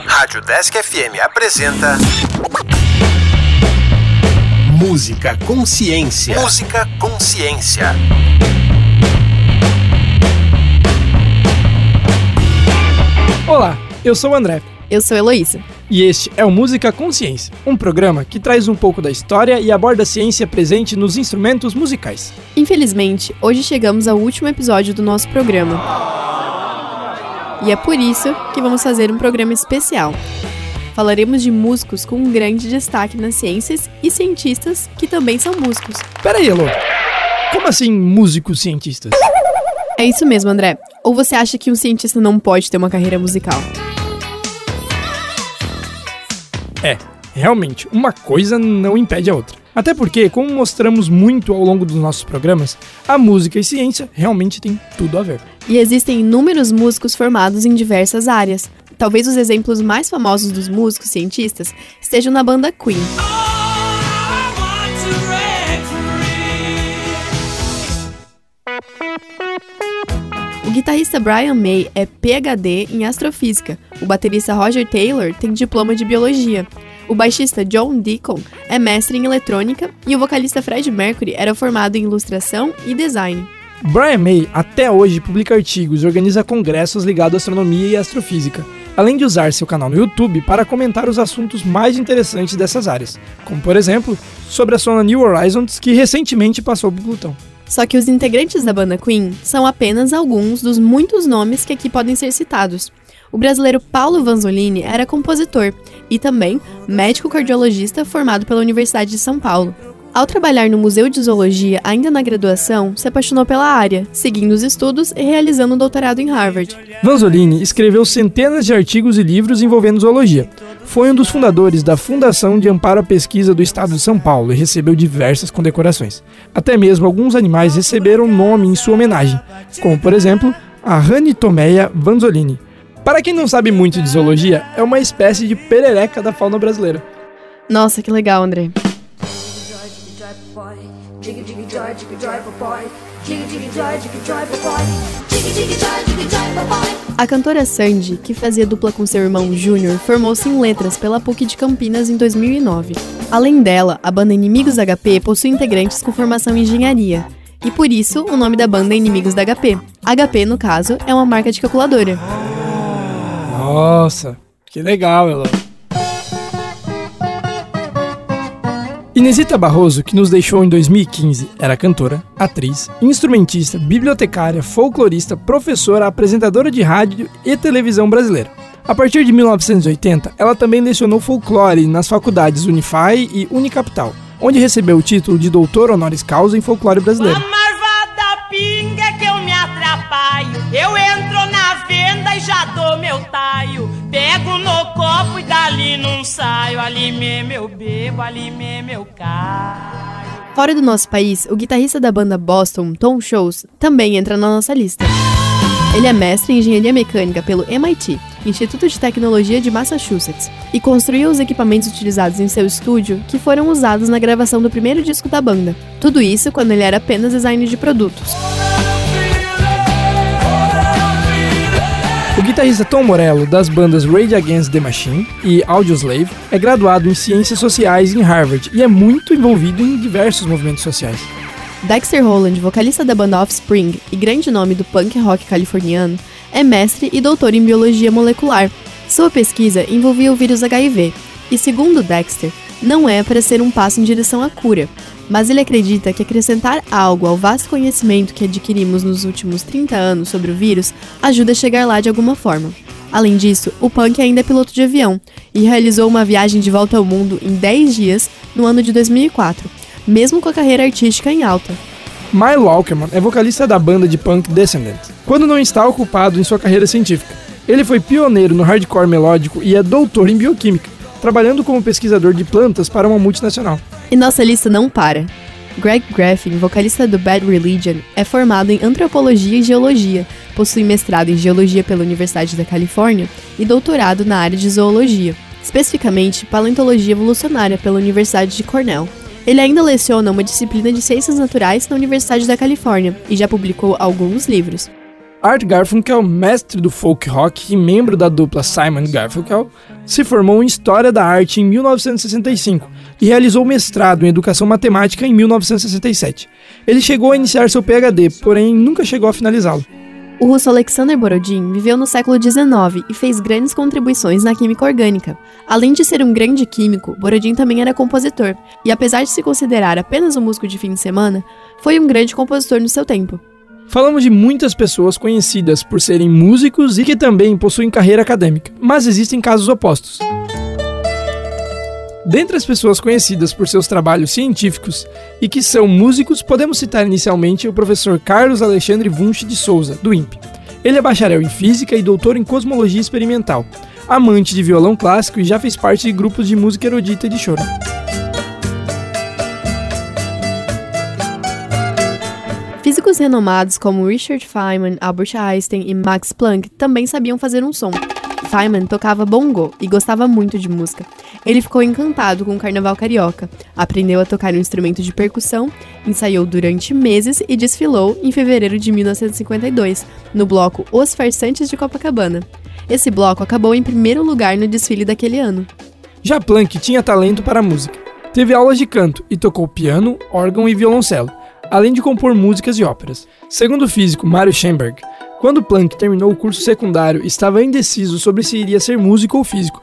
Rádio Desk FM apresenta. Música Consciência. Música Consciência. Olá, eu sou o André. Eu sou a Heloísa. E este é o Música Consciência, um programa que traz um pouco da história e aborda a ciência presente nos instrumentos musicais. Infelizmente, hoje chegamos ao último episódio do nosso programa. E é por isso que vamos fazer um programa especial. Falaremos de músicos com um grande destaque nas ciências e cientistas que também são músicos. Peraí, Elô. Como assim músicos cientistas? É isso mesmo, André. Ou você acha que um cientista não pode ter uma carreira musical? É, realmente, uma coisa não impede a outra. Até porque, como mostramos muito ao longo dos nossos programas, a música e ciência realmente têm tudo a ver. E existem inúmeros músicos formados em diversas áreas. Talvez os exemplos mais famosos dos músicos cientistas estejam na banda Queen. O guitarrista Brian May é PhD em astrofísica. O baterista Roger Taylor tem diploma de biologia. O baixista John Deacon é mestre em eletrônica e o vocalista Fred Mercury era formado em ilustração e design. Brian May até hoje publica artigos e organiza congressos ligados à astronomia e astrofísica, além de usar seu canal no YouTube para comentar os assuntos mais interessantes dessas áreas, como por exemplo, sobre a sonda New Horizons que recentemente passou por Plutão. Só que os integrantes da banda Queen são apenas alguns dos muitos nomes que aqui podem ser citados. O brasileiro Paulo Vanzolini era compositor e também médico cardiologista formado pela Universidade de São Paulo. Ao trabalhar no Museu de Zoologia ainda na graduação, se apaixonou pela área, seguindo os estudos e realizando um doutorado em Harvard. Vanzolini escreveu centenas de artigos e livros envolvendo zoologia. Foi um dos fundadores da Fundação de Amparo à Pesquisa do Estado de São Paulo e recebeu diversas condecorações. Até mesmo alguns animais receberam nome em sua homenagem, como por exemplo a Ranitomeia vanzolini. Para quem não sabe muito de zoologia, é uma espécie de perereca da fauna brasileira. Nossa, que legal, André. A cantora Sandy, que fazia dupla com seu irmão Júnior, formou-se em letras pela PUC de Campinas em 2009. Além dela, a banda Inimigos da HP possui integrantes com formação em engenharia. E por isso, o nome da banda é Inimigos da HP. HP, no caso, é uma marca de calculadora. Nossa, que legal, ela. Inesita Barroso, que nos deixou em 2015, era cantora, atriz, instrumentista, bibliotecária, folclorista, professora, apresentadora de rádio e televisão brasileira. A partir de 1980, ela também lecionou folclore nas faculdades Unify e Unicapital, onde recebeu o título de doutor honoris causa em folclore brasileiro. pinga que eu me atrapalho, eu entro na venda e já dou meu taio. Pego no Ali bebo, ali caio. Fora do nosso país, o guitarrista da banda Boston, Tom Shows, também entra na nossa lista. Ele é mestre em engenharia mecânica pelo MIT, Instituto de Tecnologia de Massachusetts, e construiu os equipamentos utilizados em seu estúdio que foram usados na gravação do primeiro disco da banda. Tudo isso quando ele era apenas designer de produtos. Guitarrista Tom Morello, das bandas Rage Against the Machine e Audioslave, é graduado em Ciências Sociais em Harvard e é muito envolvido em diversos movimentos sociais. Dexter Holland, vocalista da banda Offspring e grande nome do punk rock californiano, é mestre e doutor em biologia molecular. Sua pesquisa envolvia o vírus HIV, e segundo Dexter, não é para ser um passo em direção à cura, mas ele acredita que acrescentar algo ao vasto conhecimento que adquirimos nos últimos 30 anos sobre o vírus ajuda a chegar lá de alguma forma. Além disso, o Punk ainda é piloto de avião e realizou uma viagem de volta ao mundo em 10 dias no ano de 2004, mesmo com a carreira artística em alta. Milo Walkerman é vocalista da banda de punk Descendants, quando não está ocupado em sua carreira científica. Ele foi pioneiro no hardcore melódico e é doutor em bioquímica, trabalhando como pesquisador de plantas para uma multinacional. E nossa lista não para. Greg Graffin, vocalista do Bad Religion, é formado em antropologia e geologia, possui mestrado em geologia pela Universidade da Califórnia e doutorado na área de zoologia, especificamente paleontologia evolucionária pela Universidade de Cornell. Ele ainda leciona uma disciplina de ciências naturais na Universidade da Califórnia e já publicou alguns livros. Art Garfunkel, mestre do folk rock e membro da dupla Simon Garfunkel, se formou em História da Arte em 1965 e realizou mestrado em Educação Matemática em 1967. Ele chegou a iniciar seu PhD, porém nunca chegou a finalizá-lo. O russo Alexander Borodin viveu no século XIX e fez grandes contribuições na química orgânica. Além de ser um grande químico, Borodin também era compositor, e apesar de se considerar apenas um músico de fim de semana, foi um grande compositor no seu tempo. Falamos de muitas pessoas conhecidas por serem músicos e que também possuem carreira acadêmica, mas existem casos opostos. Dentre as pessoas conhecidas por seus trabalhos científicos e que são músicos, podemos citar inicialmente o professor Carlos Alexandre Wunsch de Souza, do INPE. Ele é bacharel em física e doutor em cosmologia experimental, amante de violão clássico e já fez parte de grupos de música erudita e de choro. Físicos renomados como Richard Feynman, Albert Einstein e Max Planck também sabiam fazer um som. Feynman tocava bongo e gostava muito de música. Ele ficou encantado com o carnaval carioca, aprendeu a tocar um instrumento de percussão, ensaiou durante meses e desfilou em fevereiro de 1952, no bloco Os Farsantes de Copacabana. Esse bloco acabou em primeiro lugar no desfile daquele ano. Já Planck tinha talento para a música. Teve aulas de canto e tocou piano, órgão e violoncelo além de compor músicas e óperas. Segundo o físico Mario Schoenberg, quando Planck terminou o curso secundário, estava indeciso sobre se iria ser músico ou físico.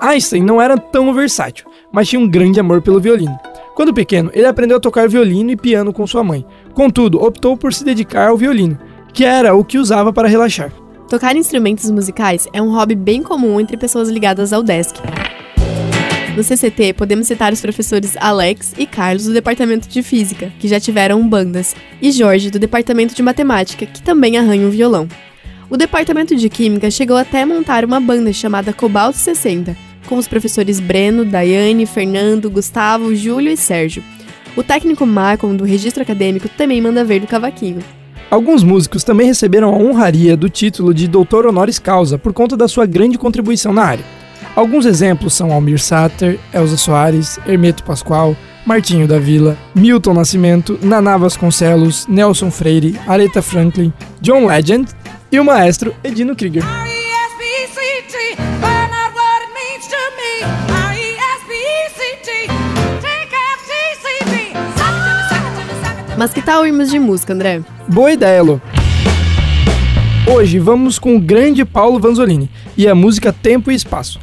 Einstein não era tão versátil, mas tinha um grande amor pelo violino. Quando pequeno, ele aprendeu a tocar violino e piano com sua mãe. Contudo, optou por se dedicar ao violino, que era o que usava para relaxar. Tocar instrumentos musicais é um hobby bem comum entre pessoas ligadas ao desk. No CCT, podemos citar os professores Alex e Carlos do Departamento de Física, que já tiveram bandas, e Jorge do Departamento de Matemática, que também arranha um violão. O Departamento de Química chegou até a montar uma banda chamada Cobalto 60, com os professores Breno, Daiane, Fernando, Gustavo, Júlio e Sérgio. O técnico Marcon, do registro acadêmico, também manda ver do cavaquinho. Alguns músicos também receberam a honraria do título de doutor honoris causa por conta da sua grande contribuição na área. Alguns exemplos são Almir Sater, Elza Soares, Hermeto Pascoal, Martinho da Vila, Milton Nascimento, Naná Vasconcelos, Nelson Freire, Aretha Franklin, John Legend e o maestro Edino Krieger. Mas que tal irmos de música, André? Boa ideia, Lu. Hoje vamos com o grande Paulo Vanzolini e a música Tempo e Espaço.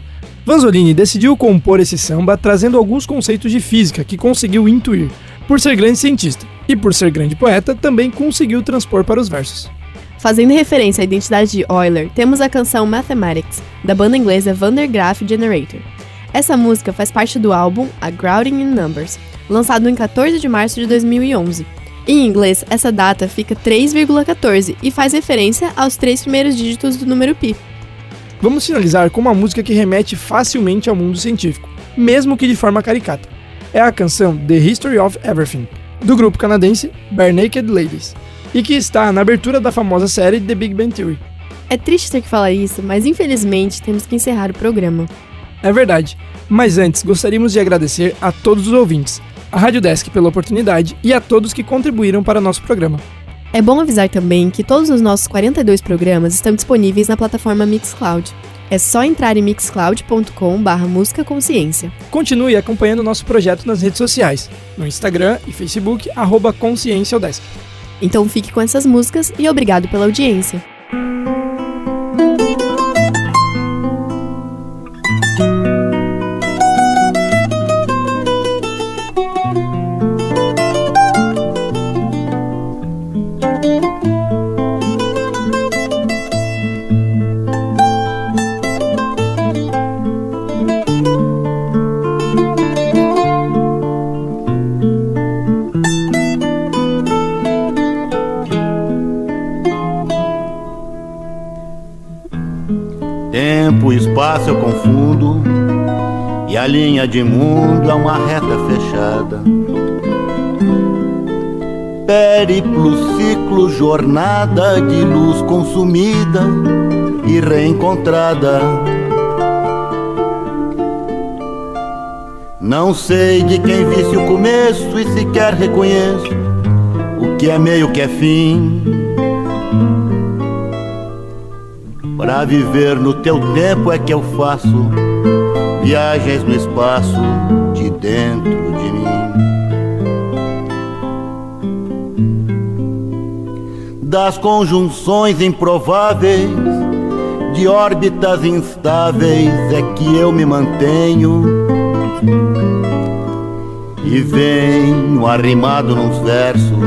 Vanzolini decidiu compor esse samba trazendo alguns conceitos de física que conseguiu intuir. Por ser grande cientista e por ser grande poeta, também conseguiu transpor para os versos. Fazendo referência à identidade de Euler, temos a canção Mathematics, da banda inglesa Vandergraaf Generator. Essa música faz parte do álbum A Grounding in Numbers, lançado em 14 de março de 2011. Em inglês, essa data fica 3,14 e faz referência aos três primeiros dígitos do número pi. Vamos finalizar com uma música que remete facilmente ao mundo científico, mesmo que de forma caricata. É a canção The History of Everything, do grupo canadense Bare Naked Ladies, e que está na abertura da famosa série The Big Bang Theory. É triste ter que falar isso, mas infelizmente temos que encerrar o programa. É verdade, mas antes gostaríamos de agradecer a todos os ouvintes, a Rádio Desk pela oportunidade e a todos que contribuíram para nosso programa. É bom avisar também que todos os nossos 42 programas estão disponíveis na plataforma Mixcloud. É só entrar em mixcloud.com/barra música consciência. Continue acompanhando nosso projeto nas redes sociais, no Instagram e Facebook, arroba Consciência Então fique com essas músicas e obrigado pela audiência. Linha de mundo é uma reta fechada. Périplo, ciclo, jornada de luz consumida e reencontrada. Não sei de quem visse o começo e sequer reconheço o que é meio que é fim. Pra viver no teu tempo é que eu faço viagens no espaço de dentro de mim. Das conjunções improváveis, de órbitas instáveis é que eu me mantenho. E venho arrimado nos versos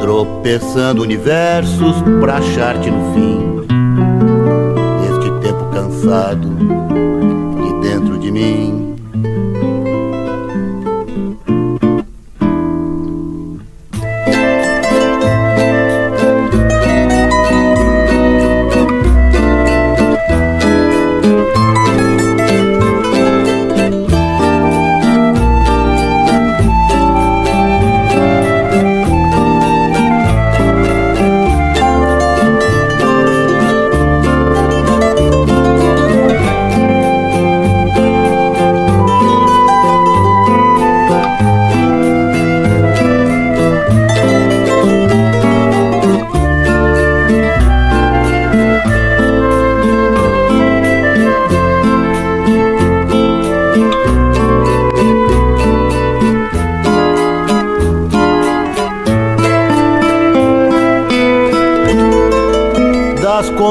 tropeçando universos pra achar-te no fim deste tempo cansado dentro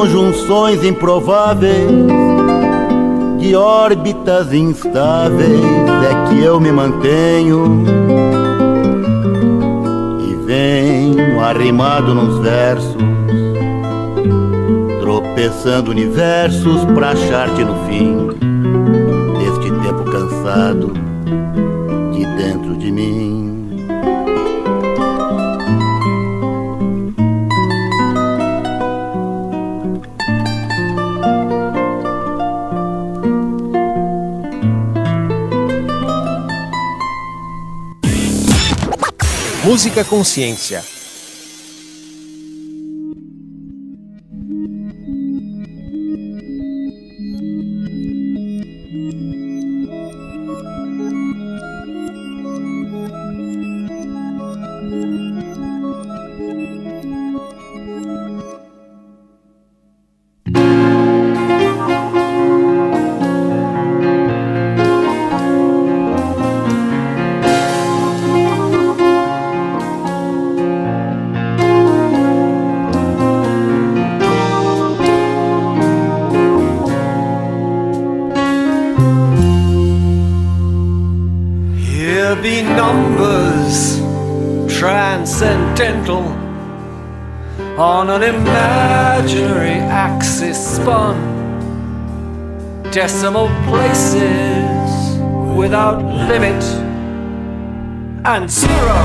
conjunções improváveis de órbitas instáveis é que eu me mantenho e venho arrimado nos versos, tropeçando universos pra achar-te no fim deste tempo cansado de dentro de mim. Música Consciência. Decimal places without limit and zero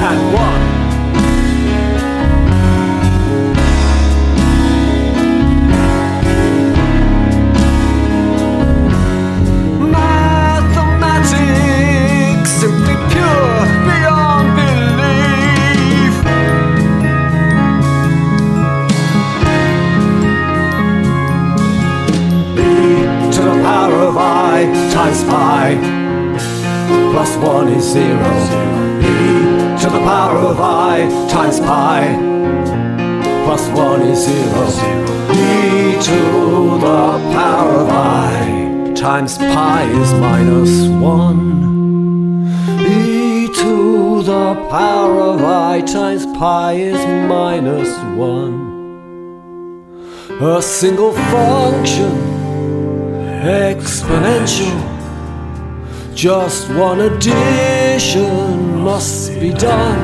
and one. Times pi plus 1 is 0. e to the power of i times pi plus 1 is 0. e to the power of i times pi is minus 1. e to the power of i times pi is minus 1. A single function exponential. Just one addition must be done.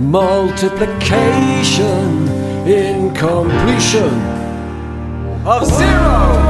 Multiplication in completion of zero.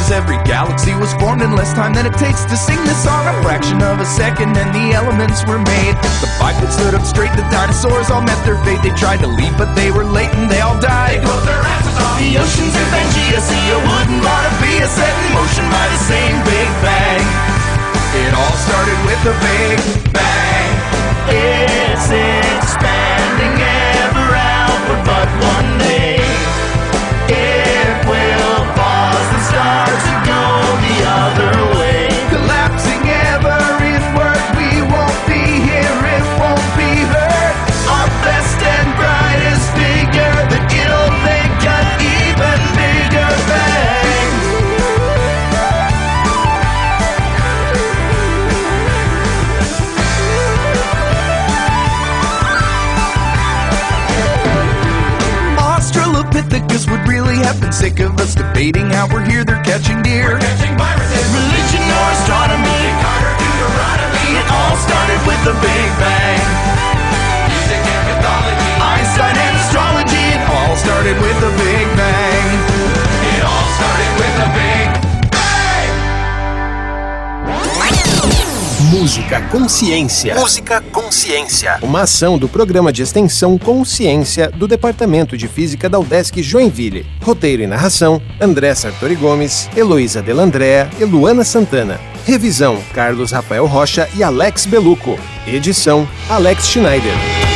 as every galaxy was formed in less time than it takes to sing this song. A fraction of a second and the elements were made. The bipeds stood up straight, the dinosaurs all met their fate. They tried to leave, but they were late and they all died. They closed their asses off. The oceans in Pangea, see a wooden Bonavia set in motion by the same Big Bang. It all started with a Big Bang. It's expanding ever outward, but one day sick of us debating how we're Música Consciência. Música Consciência. Uma ação do programa de extensão Consciência do Departamento de Física da UDESC Joinville. Roteiro e narração: André Sartori Gomes, Heloísa Delandrea e Luana Santana. Revisão: Carlos Rafael Rocha e Alex Beluco. Edição: Alex Schneider.